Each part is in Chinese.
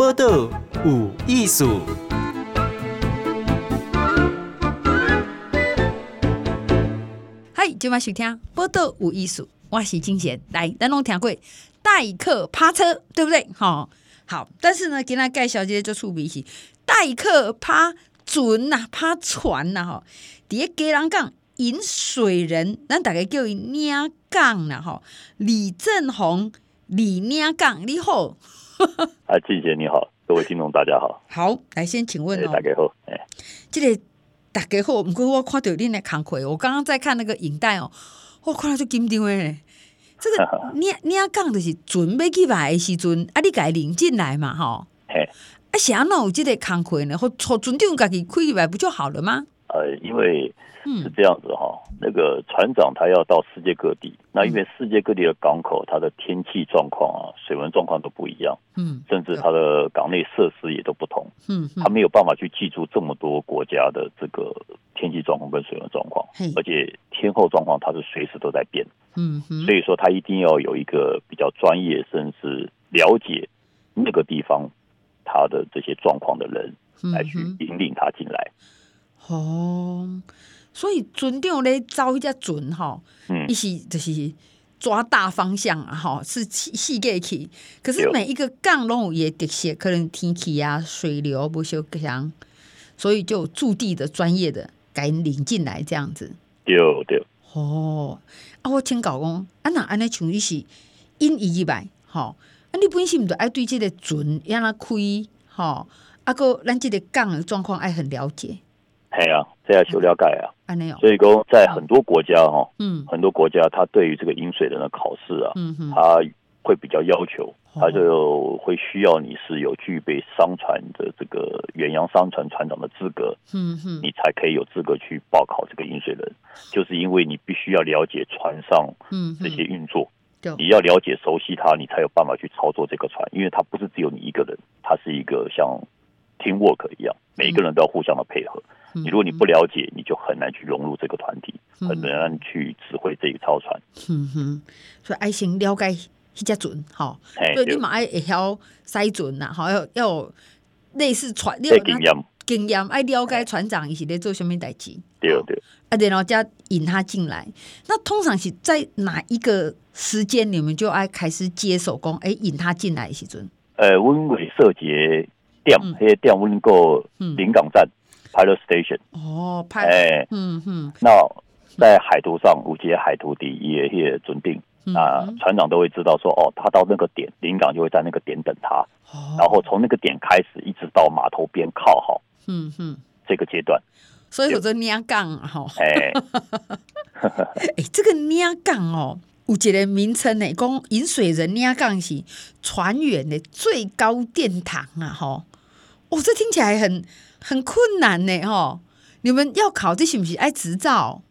报道有艺术。嗨，今晚收听报道有艺术，我是金贤。来，咱拢听过代客趴车，对不对？好，好。但是呢，今天介绍这个就趣味是代客趴船呐，趴船呐，哈。第一个人讲引水人，咱大概叫伊领港呐，哈。李正宏，李领港，你好。啊，静姐你好，各位听众大家好。好，来先请问哦，大家好，哎，这个大家好，不过我看到恁的工课，我刚刚在看那个影带哦，我看到就紧张诶。这个 你你要讲就是准备去买的时阵，啊，你该领进来嘛，哈。嘿，啊，啥弄有这个工课呢？或或船长家己开来不就好了吗？呃，因为。是这样子哈，那个船长他要到世界各地，那因为世界各地的港口，它的天气状况啊、水文状况都不一样，嗯，甚至它的港内设施也都不同，嗯，他没有办法去记住这么多国家的这个天气状况跟水文状况，而且天候状况它是随时都在变，嗯，所以说他一定要有一个比较专业，甚至了解那个地方它的这些状况的人来去引领他进来，哦。所以船长咧招一只船哈，一是就是抓大方向啊哈，是细细个去。可是每一个港拢有伊的特色，可能天气啊、水流不相强，所以就驻地的专业的给领进来这样子。对对。哦，啊，我请教讲，啊若安尼像你是因伊入来，吼，啊你本身毋着爱对即个船让它开，吼，啊个咱即个港的状况爱很了解。系啊，这要修了解啊。嗯、所以说，在很多国家哈，嗯，很多国家，他对于这个引水人的考试啊，嗯哼，他会比较要求，他就会需要你是有具备商船的这个远洋商船船长的资格，嗯哼，你才可以有资格去报考这个引水人，就是因为你必须要了解船上，嗯，这些运作，你要了解熟悉它，你才有办法去操作这个船，因为它不是只有你一个人，它是一个像 teamwork 一样，每一个人都要互相的配合。你如果你不了解，你就很难去融入这个团体，嗯、很难去指挥这一艘船。嗯哼，所以爱先了解一只船，哈，对，你嘛爱会晓塞船呐，好要要类似船，经验经验爱了解船长伊是咧做什么代志。对对，啊，然后再引他进来。那通常是在哪一个时间，你们就爱开始接手工？哎，引他进来的时阵。呃，温伟设节店，那些店温过临港站。Pilot Station 哦，派哎，嗯哼，那在海图上，五节海图底也也准定啊，船长都会知道说，哦，他到那个点，临港就会在那个点等他，哦、然后从那个点开始，一直到码头边靠好，嗯哼，这个阶段，所以有这领港哈，哎，哎，这个领港哦，有一个名称呢，讲引水人领港是船员的最高殿堂啊，哈，哦，这听起来很。很困难呢，吼！你们要考这是不是爱执照？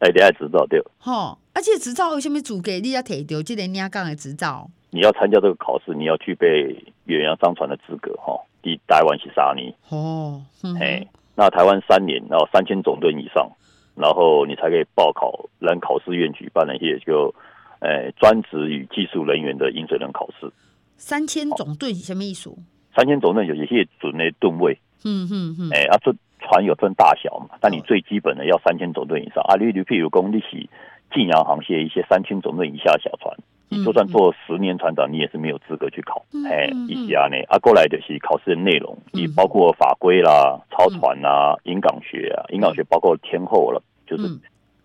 哎，你爱执照对。吼，而且执照有什么资格你要提到这个领港的执照？你要参加这个考试，你要具备远洋商船的资格，哈。第台湾是三年，哦，哎，那台湾三年，然后三千总吨以上，然后你才可以报考让考试院举办的一些就，哎，专职与技术人员的引水人考试。三千总吨是什么意思？三千总吨有一些准的吨位。嗯嗯嗯，哎、欸，啊，这船有分大小嘛？但你最基本的要三千总吨以上。啊，例如譬如讲你是近洋航线一些三千总吨以下的小船，你就算做十年船长，你也是没有资格去考。哎、嗯，一些呢，啊，过来的是考试的内容，你包括法规啦、操船啊、引港学啊，引港学包括天候了，就是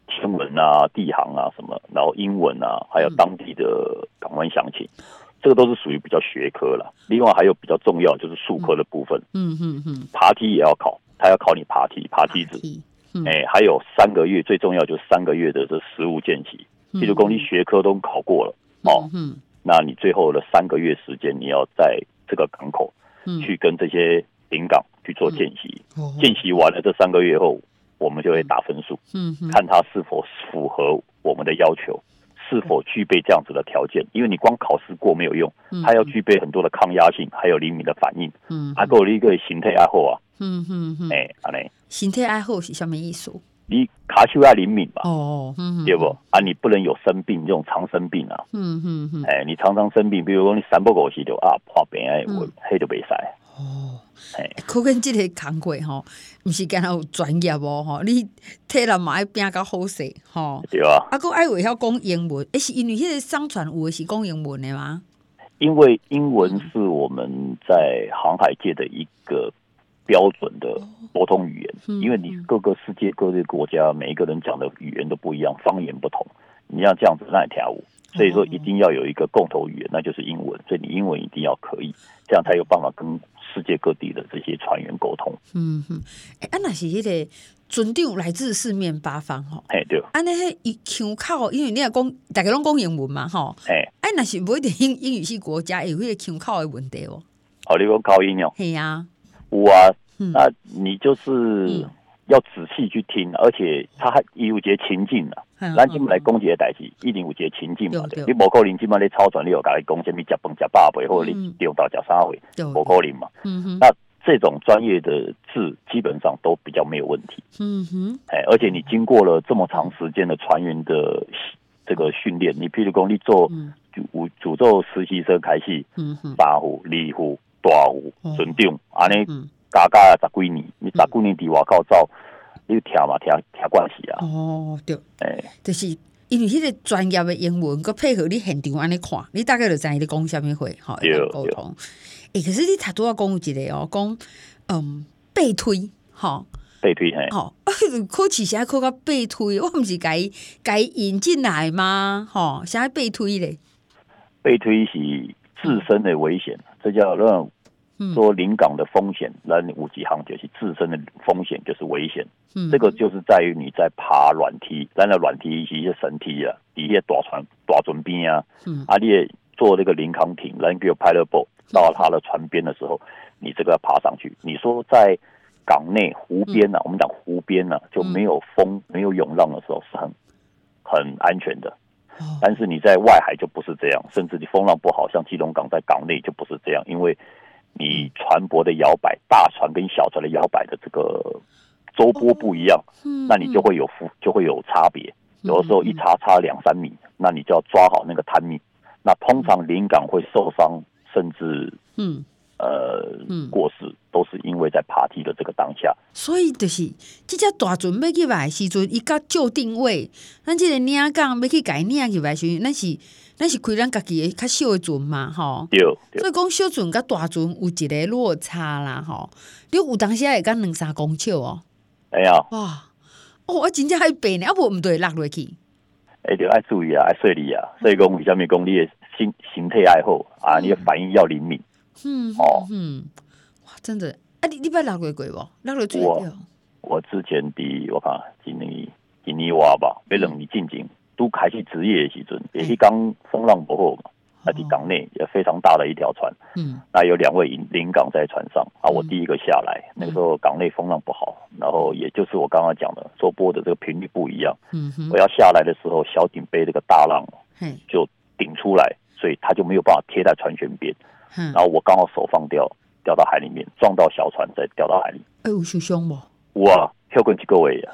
天文啊、地航啊什么，然后英文啊，还有当地的港湾详情。这个都是属于比较学科了，另外还有比较重要就是术科的部分。嗯嗯嗯，爬梯也要考，他要考你爬梯、爬梯子。哎，还有三个月，最重要就是三个月的这实务见习。比如说你学科都考过了哦，嗯，那你最后的三个月时间，你要在这个港口去跟这些临港去做见习。见习完了这三个月后，我们就会打分数，嗯，看他是否符合我们的要求。是否具备这样子的条件？因为你光考试过没有用，它要具备很多的抗压性，还有灵敏的反应。嗯，还有一个形态爱好啊。嗯嗯嗯。哎，阿雷，形态爱好是什么意思？你卡丘要灵敏吧？哦，嗯、对不？啊，你不能有生病这种常生病啊。嗯嗯嗯。哎，你常常生病，比如说你三不五时就啊破病哎，我黑都袂使。哦，哎，可见这个工课吼，不是干那有专业哦吼，你体力嘛要变较好势吼。对啊。啊，哥爱会晓讲英文，诶，是因为迄个商船有的是讲英文的吗？因为英文是我们在航海界的一个。标准的沟通语言，因为你各个世界各个国家每一个人讲的语言都不一样，方言不同，你要这样子那也跳舞，所以说一定要有一个共同语言，那就是英文，所以你英文一定要可以，这样才有办法跟世界各地的这些船员沟通。嗯哼，哎，啊那是迄个船长来自四面八方吼，哎对，啊那迄伊腔口，因为你也讲大家拢讲英文嘛吼，哎，哎那是每一定英英语系国家有迄个腔口的问题哦。哦，你讲口音哦，系啊。有啊，那你就是要仔细去听，而且他还有节情境啊。咱今来讲一个代志，一定有节情境嘛。你无可能今麦咧操船，你有甲伊讲什么食饭食饱未，或者你钓到食啥会，无可能嘛。那这种专业的字基本上都比较没有问题。嗯哼，哎，而且你经过了这么长时间的船员的这个训练，你譬如讲你做主主做实习生开始，嗯哼，八户、二户。大户船长，安尼加加十几年，你十几年伫外口走，你听嘛听听关系啊。哦，对，诶，就是因为迄个专业的英文，佮配合你现场安尼看，你大概就知你讲啥物话，吼，沟通。诶，可是你头拄仔讲有一个哦，讲嗯背推，吼，背推嘿，吼，考试时考到背推，我毋是该该引进来吗？吼，啥背推咧？背推是自身的危险，这叫让。说临港的风险，那五级航就是自身的风险就是危险。嗯，这个就是在于你在爬软梯，咱的软梯是一些绳梯啊，底下大船大船边啊，嗯，啊，你也坐那个临港艇，咱叫 pilot boat 到他的船边的时候，你这个要爬上去。你说在港内湖边呢，啊，我们讲湖边呢，啊，就没有风，没有涌浪的时候是很很安全的。但是你在外海就不是这样，甚至你风浪不好，像基隆港在港内就不是这样，因为。你船舶的摇摆，大船跟小船的摇摆的这个周波不一样，那你就会有浮，就会有差别。有的时候一差差两三米，那你就要抓好那个 timing。那通常临港会受伤，甚至嗯呃过世，都是因为在爬梯的这个当下。所以就是这只大船要去来时阵，伊甲就定位，咱这个领港要去改领去来时，那是。那是开咱家己的较小的船嘛，吼。对。所以讲小船甲大船有一个落差啦，吼。你有当时会讲两三公尺哦。哎呀。哇，哦，我真正还白呢，啊不毋对落落去。哎，就爱注意啊，爱细腻啊，所以讲为虾米讲你的形形态爱好啊，你的反应要灵敏。嗯。哦。嗯。哇，真的，啊，你你捌落过过无？落落最我我之前比我看今年今年我吧，要两年进京。都开始职业的时阵，也是刚风浪不后嘛，那在港内也非常大的一条船，嗯，那有两位临港在船上啊，我第一个下来，那个时候港内风浪不好，然后也就是我刚刚讲的，收波的这个频率不一样，嗯，我要下来的时候，小艇被这个大浪，就顶出来，所以他就没有办法贴在船舷边，嗯然后我刚好手放掉，掉到海里面，撞到小船，再掉到海里。哎，有受伤吗？哇，跳过几个位呀，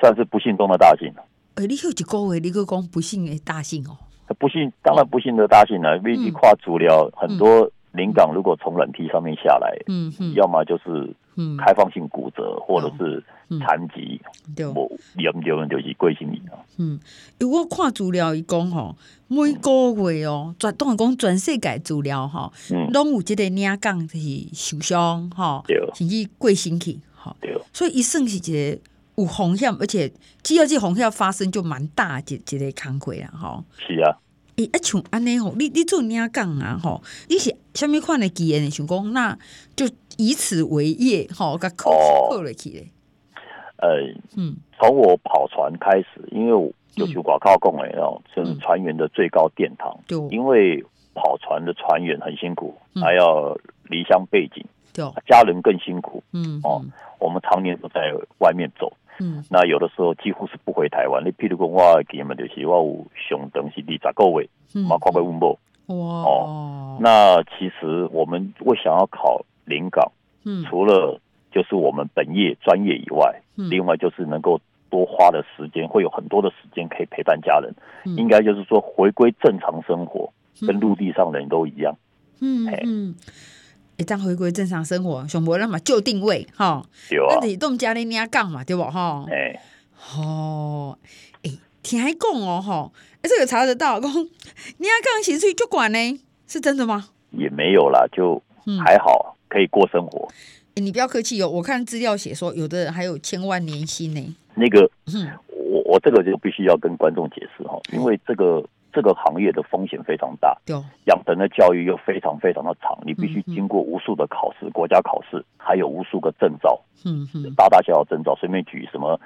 算是不幸中的大幸。了。哎、欸，你有一个月，你个讲不幸的大幸哦。不幸，当然不幸的大幸了。因为你跨足了很多临港，如果从软梯上面下来，嗯嗯，要么就是开放性骨折，或者是残疾，对，无严重就是过身去啊。嗯，如果看资料，伊讲吼，每个月哦，绝当然讲全世界足疗哈，嗯，拢有这个领港就是受伤哈，对，甚至过身去，哈，对，所以一算是一个。有风险，而且只要这风险发生就蛮大一一个工课啦，吼。是啊。诶、像安尼吼，你你做领讲啊，吼，你是虾米款的经验？想讲那就以此为业，吼，甲扣扣落去咧。呃，嗯，从我跑船开始，因为就是外口讲诶哦，就是船员的最高殿堂。对、嗯。因为跑船的船员很辛苦，嗯、还要离乡背井，对，家人更辛苦。嗯。哦，我们常年都在外面走。嗯，那有的时候几乎是不回台湾。你譬如讲，我给你们就是我有上长是二十个月，嘛看过温布。哇。哦，那其实我们会想要考临港，嗯，除了就是我们本业专业以外，嗯，另外就是能够多花的时间，会有很多的时间可以陪伴家人。嗯、应该就是说回归正常生活，跟陆地上人都一样。嗯嗯，一旦回归正常生活，熊博那么就定位哈，有啊，那你动家里你要干嘛对不哈？哎，哦，哎，听还讲哦吼，哎，这个查得到，讲你要干薪水就管呢，是真的吗？也没有啦，就还好，可以过生活。你不要客气哦，我看资料写说，有的人还有千万年薪呢。那个，嗯，我我这个就必须要跟观众解释哈，因为这个这个行业的风险非常大，对，养成的教育又非常非常的长，你必须经过无数的考试，国家考试，还有无数个证照，嗯嗯，大大小小证照，随便举什么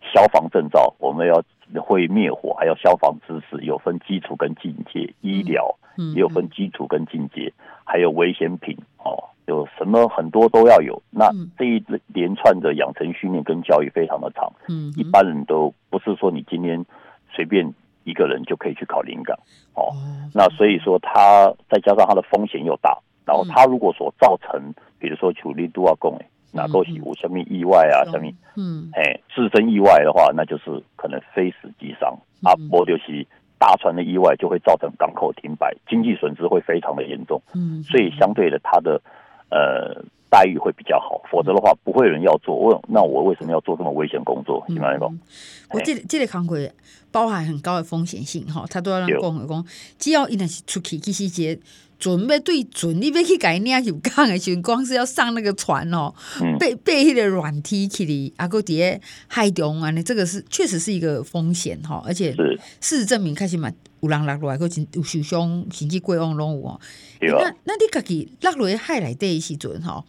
消防证照，我们要会灭火，还有消防知识，有分基础跟进阶，医疗也有分基础跟进阶，还有危险品哦。有什么很多都要有，那这一连串的养成训练跟教育非常的长，嗯，一般人都不是说你今天随便一个人就可以去考临港。哦，那所以说他再加上他的风险又大，然后他如果所造成，比如说处理都要供诶，哪够起无什么意外啊，生命嗯，哎，自身意外的话，那就是可能非死即伤。啊，波就是大船的意外就会造成港口停摆，经济损失会非常的严重，嗯，所以相对的他的。呃，待遇会比较好，否则的话不会有人要做。问那我为什么要做这么危险工作？明白吗？我这个、这个行业包含很高的风险性哈，他都要让工人讲，只要一旦是出去，其实节准备对准，你别去改那样有干的时候，光是要上那个船哦，被被那个软梯去的，阿哥底海中啊，你这个是确实是一个风险哈，而且事实证明开始嘛。有人落落来，佫真有受伤，甚至过往拢有哦。那那你家己落落海内底的时阵吼，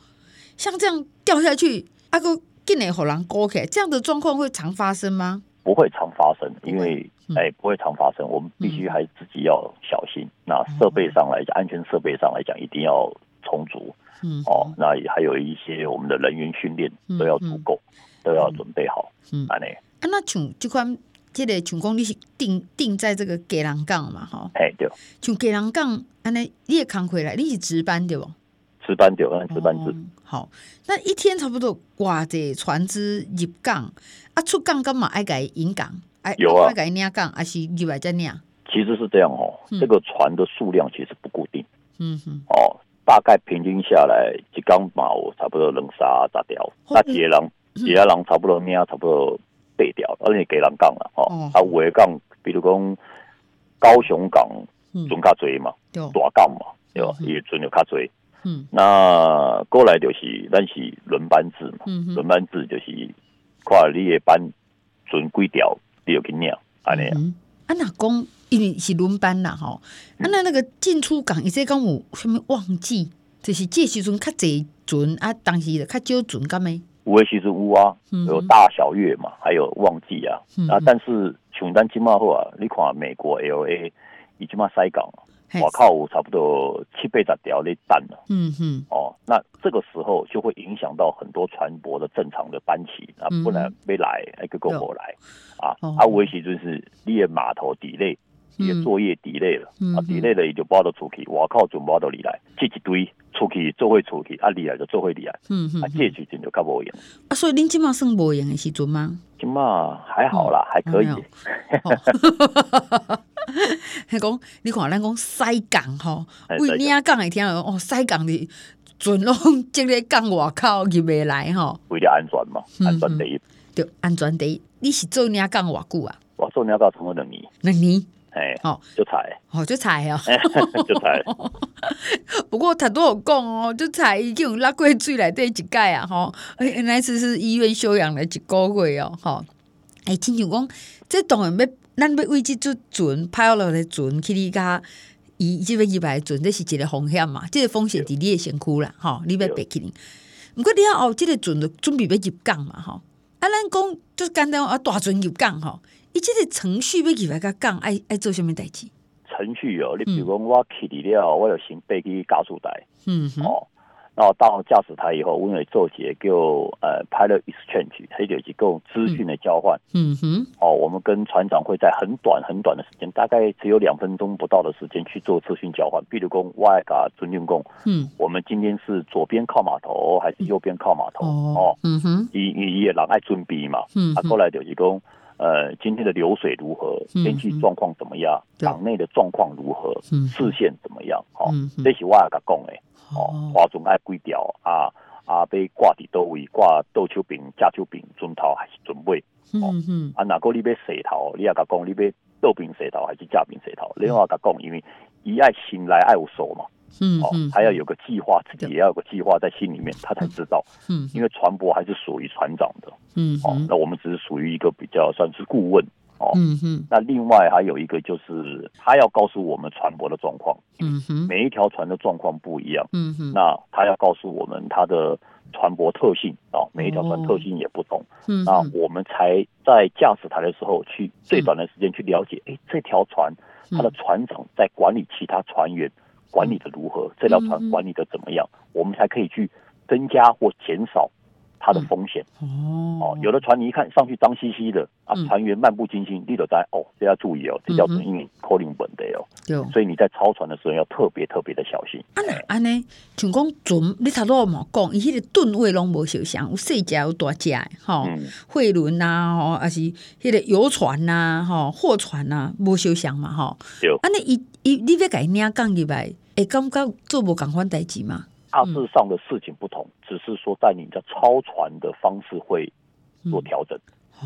像这样掉下去，啊，佫竟然互人勾起来，这样的状况会常发生吗？不会常发生，因为哎、不会常发生。我们必须还自己要小心。嗯、那设备上来讲，安全设备上来讲，一定要充足。嗯，哦，那也还有一些我们的人员训练都要足够，嗯、都要准备好。嗯，安尼。啊，那像这款。这个像讲你是定定在这个给人港嘛，哈，哎对，像给人港，安尼你也扛回来，你是值班对不？值班对，按值班制。好，那一天差不多挂着船只入港，啊出港干嘛爱改引港？哎，有啊，爱改领港还是入来再领？其实是这样哦，这个船的数量其实不固定。嗯哼，哦，大概平均下来一港嘛，差不多能杀十条，那几个人，几个人差不多领差不多。废掉，而且给人港了哦。啊，有的港，比如讲高雄港船较多嘛，大港嘛，对吧？也船就较多。嗯，那过来就是咱是轮班制嘛，轮班制就是看你的班存几条，你就去领，安尼啊。啊，那讲因为是轮班啦，吼。啊，那那个进出港，伊说讲有什么旺季，就是这时阵较济船啊，当时就较少船，干咩？有的其实有啊，有大小月嘛，还有旺季啊。嗯、啊，但是像咱今嘛好啊，你看美国 L A，伊今嘛塞港，我靠，有差不多七八十条咧等了。嗯哼，哦，那这个时候就会影响到很多船舶的正常的班期啊，不然没来，还个个不来啊。啊，有的时就是你的码头 delay，你的作业 delay 了，啊 delay 了，伊就包到出去，我靠，就包到你来，这一堆。出去做会出去，啊厉害就做会厉害，嗯嗯，啊这时阵就较无用。啊，所以恁今嘛算无用的时阵吗？今嘛还好啦，还可以。还讲你看咱讲西港吼，为你啊港会听哦，西港的船拢即个港外口入未来吼，为了安全嘛，安全第一。对，安全第一。你是做你啊港偌久啊？我做你啊港差不多两年。两年。哎，好，就踩，哦，就踩哦，就踩。不过他都有讲哦，就踩已经有拉过水来对一届啊，哈，哎，那次是医院休养了一个月哦，哈，哎，亲像讲，这当然要，咱要为即只船派落来船去你家，伊这个一百船，这是一个风险嘛，这个风险伫你诶身躯啦，吼，你要别去你。不过你要哦，这个船就准备要入港嘛，吼，啊，咱讲就简单啊，大船入港吼。伊即个程序要入来甲港，爱爱做啥物代志？程序哦，你比如讲我去了，我就先爬去加速台，嗯哼，哦，然后到驾驶台以后，我们会做些叫呃 pilot exchange，还有一个资讯的交换。嗯哼。哦，我们跟船长会在很短很短的时间，大概只有两分钟不到的时间去做资讯交换。比如说，我甲尊敬讲，嗯，我们今天是左边靠码头还是右边靠码头？嗯、哦，嗯哼。伊伊也人爱准备嘛。嗯。啊，过来就是讲，呃，今天的流水如何？天气状况怎么样？港内的状况如何？嗯。视线怎么样？哦，这是我甲讲的。哦，划船爱几条啊啊，被挂伫倒位，挂倒手柄、架手柄、船头还是船尾？哦，嗯、啊，哪个你要洗头，你要甲讲，你要倒柄洗头还是架柄洗头？另外甲讲，因为伊爱心来爱有手嘛，嗯，哦，还要有个计划，自己也要有个计划在心里面，他才知道。嗯，因为船舶还是属于船长的。嗯，哦，那我们只是属于一个比较算是顾问。哦，嗯哼，那另外还有一个就是，他要告诉我们船舶的状况，嗯哼，每一条船的状况不一样，嗯哼，那他要告诉我们它的船舶特性啊，每一条船特性也不同，嗯，那我们才在驾驶台的时候去最短的时间去了解，哎，这条船它的船长在管理其他船员管理的如何，这条船管理的怎么样，我们才可以去增加或减少。它的风险哦，有的船你一看上去脏兮兮的啊，船员漫不经心，你都在哦，这要注意哦，这叫做因为 calling 本的哦，对，所以你在操船的时候要特别特别的小心。啊那安尼，像讲船，你头都冇讲，伊迄个吨位拢无受伤，有细只有大只，吼，货轮呐，吼，还是迄个游船呐，吼，货船呐，无受伤嘛，吼。有。安尼，伊伊，你要甲伊领降入来，会感觉做无共款代志吗？大致上的事情不同，只是说在你的超船的方式会做调整。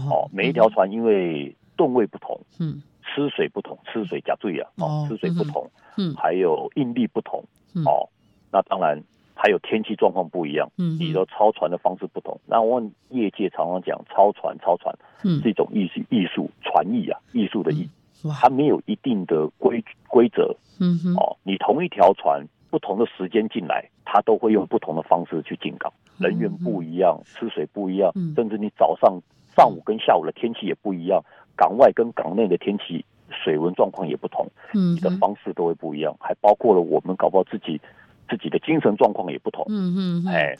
哦，每一条船因为吨位不同，嗯，吃水不同，吃水加对啊，哦，吃水不同，嗯，还有应力不同，哦，那当然还有天气状况不一样，嗯，你的超船的方式不同。那我们业界常常讲超船，超船是一种艺术，艺术船艺啊，艺术的艺，它没有一定的规规则，嗯哼，哦，你同一条船。不同的时间进来，他都会用不同的方式去进港，人员不一样，吃水不一样，甚至你早上、上午跟下午的天气也不一样，港外跟港内的天气、水温状况也不同，你的方式都会不一样，还包括了我们搞不好自己自己的精神状况也不同。嗯嗯，哎，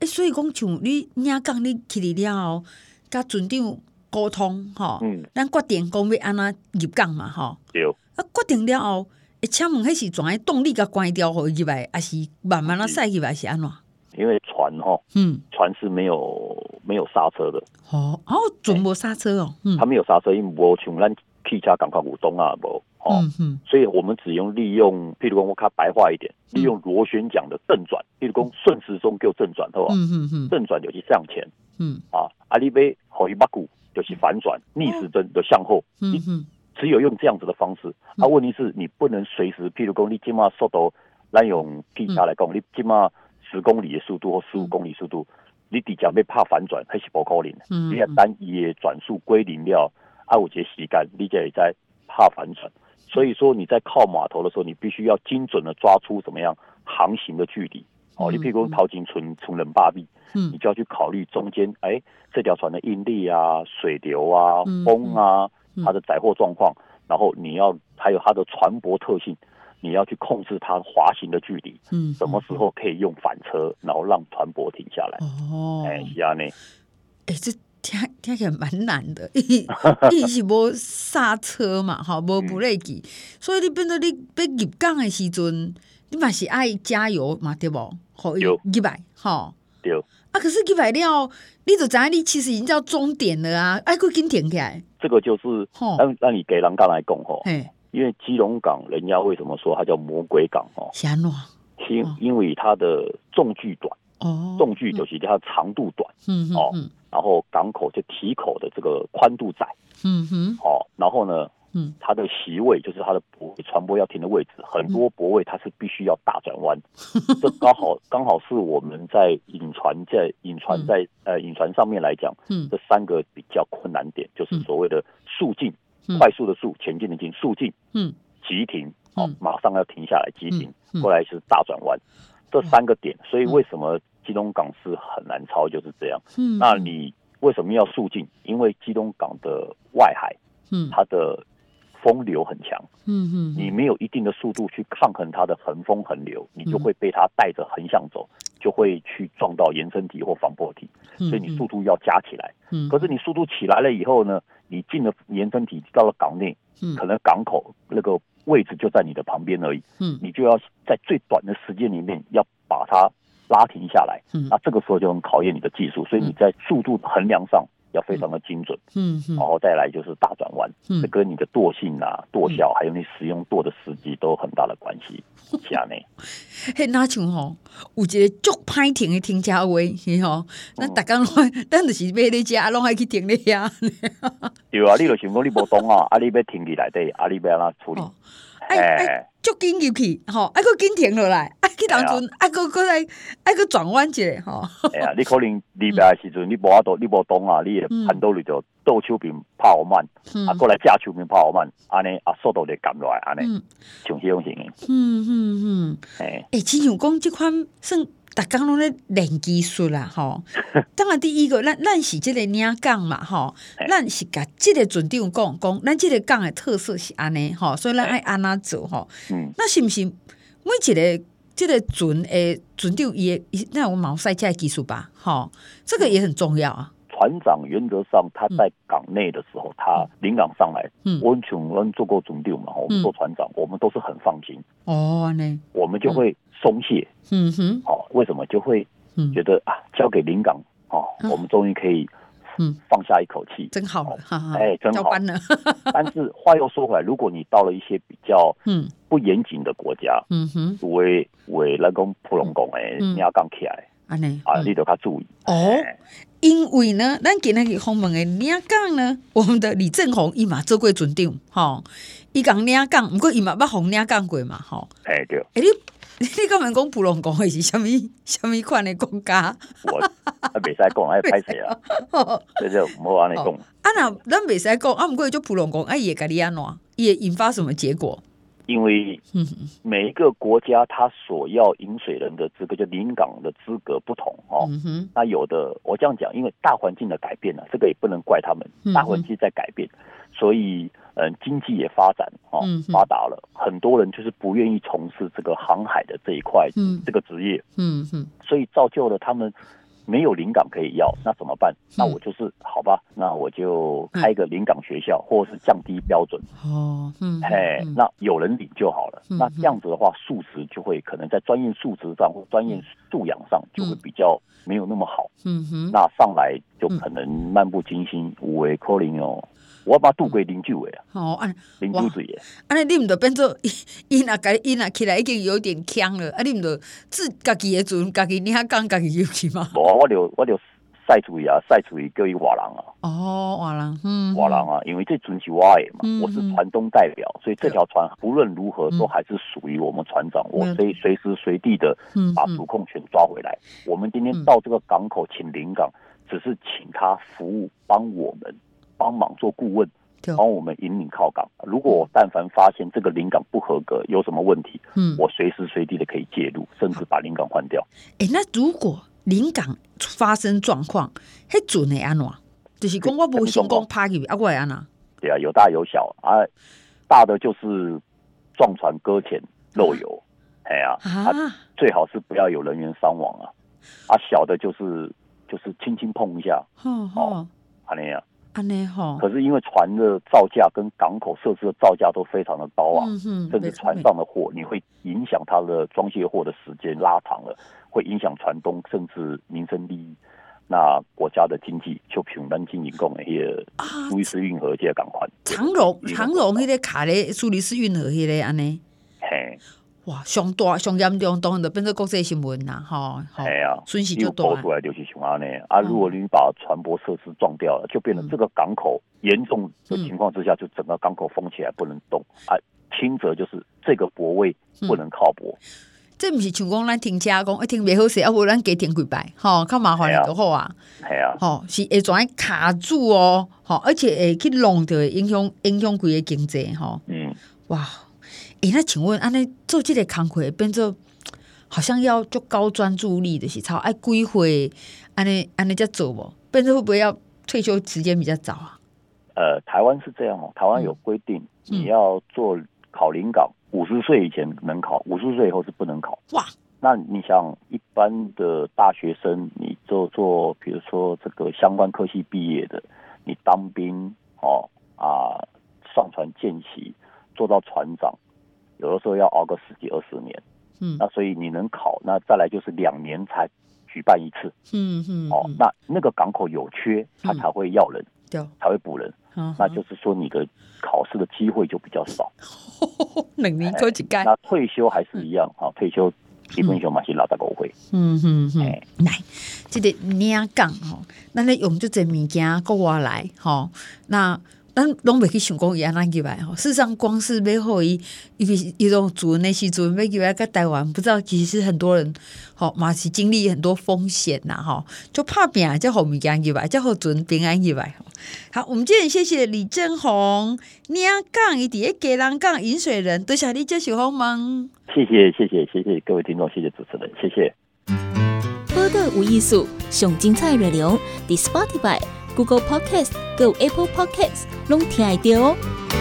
哎，所以讲像你领港你去了后，跟船长沟通哈，嗯，咱决定讲要安那入港嘛，哈，对，啊，决定了后。诶，请问迄是船的动力甲关掉，互伊入来，还是慢慢啊驶入来是安怎？因为船吼，嗯，船是没有没有刹车的。哦，哦，船无刹车哦，嗯，它没有刹车，因为无像咱汽车感觉有动啊，无，哦，嗯嗯，所以我们只用利用，譬如讲我较白话一点，利用螺旋桨的正转，譬如讲顺时钟叫正转，好吧？嗯嗯嗯，正转就是向前，嗯，啊，阿里贝互伊八股就是反转，逆时针就向后，嗯嗯。只有用这样子的方式，啊，问题是你不能随时，譬如讲你起码速度，咱用汽车来讲，你起码十公里的速度或十五公里速度，你底下要怕反转还是不可能的。你要单一的转速归零了，啊，有这时间，你就会在怕反转。所以说你在靠码头的时候，你必须要精准的抓出怎么样航行的距离。哦，你譬如说淘金村从人坝壁，你就要去考虑中间，哎，这条船的应力啊、水流啊、风啊。它的载货状况，然后你要还有它的船舶特性，你要去控制它滑行的距离。嗯，什么时候可以用反车，然后让船舶停下来？哦，哎，是啊，呢，哎，这听听起来蛮难的，一一是无刹车嘛，哈，无不累机，所以你变做你要入港的时阵，你嘛是爱加油嘛，对不？好，入来，哈，对。啊，可是入来了，你就知道你其实已经到终点了啊，爱搁紧停起来。这个就是让让你给人家来讲吼，因为基隆港人家为什么说它叫魔鬼港哦？因因为它的重距短哦，重距就是它长度短，嗯哦，然后港口就提口的这个宽度窄，嗯哼，哦，然后呢，嗯，它的席位就是它的泊船舶要停的位置，很多泊位它是必须要大转弯，这刚好刚好是我们在引船在引船在呃引船上面来讲，嗯，这三个比较困难点就是所谓的速进，快速的速，前进的进，速进，嗯，急停，哦，马上要停下来急停，过来是大转弯，这三个点，所以为什么基隆港是很难超就是这样，嗯，那你为什么要速进？因为基隆港的外海，嗯，它的风流很强，嗯嗯，你没有一定的速度去抗衡它的横风横流，你就会被它带着横向走，就会去撞到延伸体或防破体，所以你速度要加起来。嗯，可是你速度起来了以后呢，你进了延伸体到了港内，可能港口那个位置就在你的旁边而已，嗯，你就要在最短的时间里面要把它拉停下来，嗯，那这个时候就很考验你的技术，所以你在速度衡量上。要非常的精准，嗯，嗯，然后再来就是大转弯，嗯，这跟你的惰性啊、惰效，还有你使用惰的时机都有很大的关系。下面，嘿，那像吼，有一个足歹停的停车位，是吼，那大家拢，咱就是买咧遮，拢爱去停咧遐。对啊，你就想讲你无懂啊，啊，你要停起来底，啊，你要安怎处理？哎哎，足紧入去，吼，啊，佫紧停落来。去当阵，啊，佫佫来，啊，佫转弯一下吼。哎呀，你可能离别的时阵，你无法度，你无懂啊，你判断力就倒手边跑慢，啊，过来架手边跑慢，安尼啊，速度就减落来，安尼，像这种情形。嗯嗯嗯，哎，哎，亲像讲即款算逐工拢咧练技术啦，吼。当然，第一个，咱咱是即个领港嘛，吼，咱是甲即个船长讲讲，咱即个港的特色是安尼，吼，所以咱爱安那做，吼。嗯，那是毋是每一个？即个船诶，船长也那我毛赛这技术吧，吼，这个也很重要啊。船长原则上他在港内的时候，他临港上来，嗯，我从我们做过船长嘛，我们做船长，我们都是很放心。哦，呢，我们就会松懈。嗯哼，哦，为什么？就会觉得啊，交给临港，哦，我们终于可以。嗯，放下一口气，真好了，哎，真好。但是话又说回来，如果你到了一些比较嗯。不严谨的国家，嗯哼，为为那个普龙宫哎，你要刚起来，啊啊，你都要注意。哦。因为呢，咱今仔日访问的领港呢，我们的李正宏伊嘛做过船长，哈，伊讲领港，不过伊嘛捌红领港过嘛，哈，哎对，哎你 你刚问讲普龙宫是 什物什物款的国家？我啊，未使讲，爱歹势啊！这就唔好安尼讲。啊，那咱未使讲，啊，毋过就普龙讲，啊，伊会甲你安怎，伊会引发什么结果？因为每一个国家，它所要引水人的资格，就临港的资格不同哦。那有的，我这样讲，因为大环境的改变呢，这个也不能怪他们，大环境在改变，所以嗯，经济也发展哦，发达了，很多人就是不愿意从事这个航海的这一块，这个职业，嗯嗯，所以造就了他们。没有临港可以要，那怎么办？那我就是好吧，那我就开一个临港学校，或者是降低标准。哦，嗯，嘿，那有人领就好了。那这样子的话，素质就会可能在专业素质上或专业素养上就会比较没有那么好。嗯哼，那上来就可能漫不经心，无为扣零哦。我把渡过零九的啊，哦，啊，零九岁诶。安尼你毋著变做，伊那个伊若起来已经有点强了，啊，你毋著自家己诶船，家己你还讲家己游去吗？我我著我著晒出去啊，晒出去叫伊外人啊。哦，外人，嗯，外人啊，因为这船是我诶嘛，我是船东代表，所以这条船不论如何都还是属于我们船长，我可以随时随地的把主控权抓回来。我们今天到这个港口，请临港，只是请他服务，帮我们。帮忙做顾问，帮我们引领靠港。如果我但凡发现这个临港不合格，有什么问题，嗯，我随时随地的可以介入，甚至把临港换掉。哎，那如果临港发生状况，那准的安怎？就是讲我不成功趴去，啊，我会安怎？对啊，有大有小啊，大的就是撞船搁浅漏油，哎呀，啊，最好是不要有人员伤亡啊。啊，小的就是就是轻轻碰一下，哦，啊那样。可是因为船的造价跟港口设施的造价都非常的高昂，甚至船上的货，你会影响它的装卸货的时间拉长了，会影响船东甚至民生利益。那国家的经济就平咱经营讲的迄个苏伊士运河这个港款，长荣长荣迄个卡咧苏伊士运河迄个安尼，嘿。哇，上大上严重，当然就变成国际新闻啦，哈。系啊，损失就大。出来就是像安尼啊，如果你把船舶设施撞掉了，就变成这个港口严重的情况之下，就整个港口封起来不能动啊。轻则就是这个泊位不能靠泊。这不是像讲咱停车讲，一停袂好势，啊，无咱加停几摆，吼，较麻烦就好啊。系啊，吼，是会转卡住哦，吼，而且会去弄到影响影响规个经济，吼。嗯，哇。诶，那请问，安尼做这个工课变做，好像要做高专注力的是超爱规划，安尼安尼在做不？变做会不会要退休时间比较早啊？呃，台湾是这样哦，台湾有规定，你要做考临港，五十岁以前能考，五十岁以后是不能考。哇，那你想一般的大学生，你做做，比如说这个相关科系毕业的，你当兵哦啊，上船见习，做到船长，有的时候要熬个十几二十年。嗯，那所以你能考，那再来就是两年才举办一次。嗯嗯，哦，那那个港口有缺，他才会要人，对，才会补人。那就是说你的考试的机会就比较少。两年届。那退休还是一样啊，退休基本上嘛是老大工会。嗯嗯嗯，来，这个领港哦，那你用这些物件国外来吼，那。咱拢袂去想讲伊安怎入来吼，事实上光是要互伊，伊伊种主人那时阵要入来个台湾，不知道其实很多人吼嘛是经历很多风险呐吼，就怕拼才互物件入来，才互船平安入来吼。好，我们今天谢谢李正鸿，领港伊伫个嘉南港引水人，多谢你接受访问。谢谢谢谢谢谢各位听众，谢谢主持人，谢谢。报道有艺术，上精彩内容，伫 Spotify。Google Podcast、Go Apple Podcasts，拢听得到哦。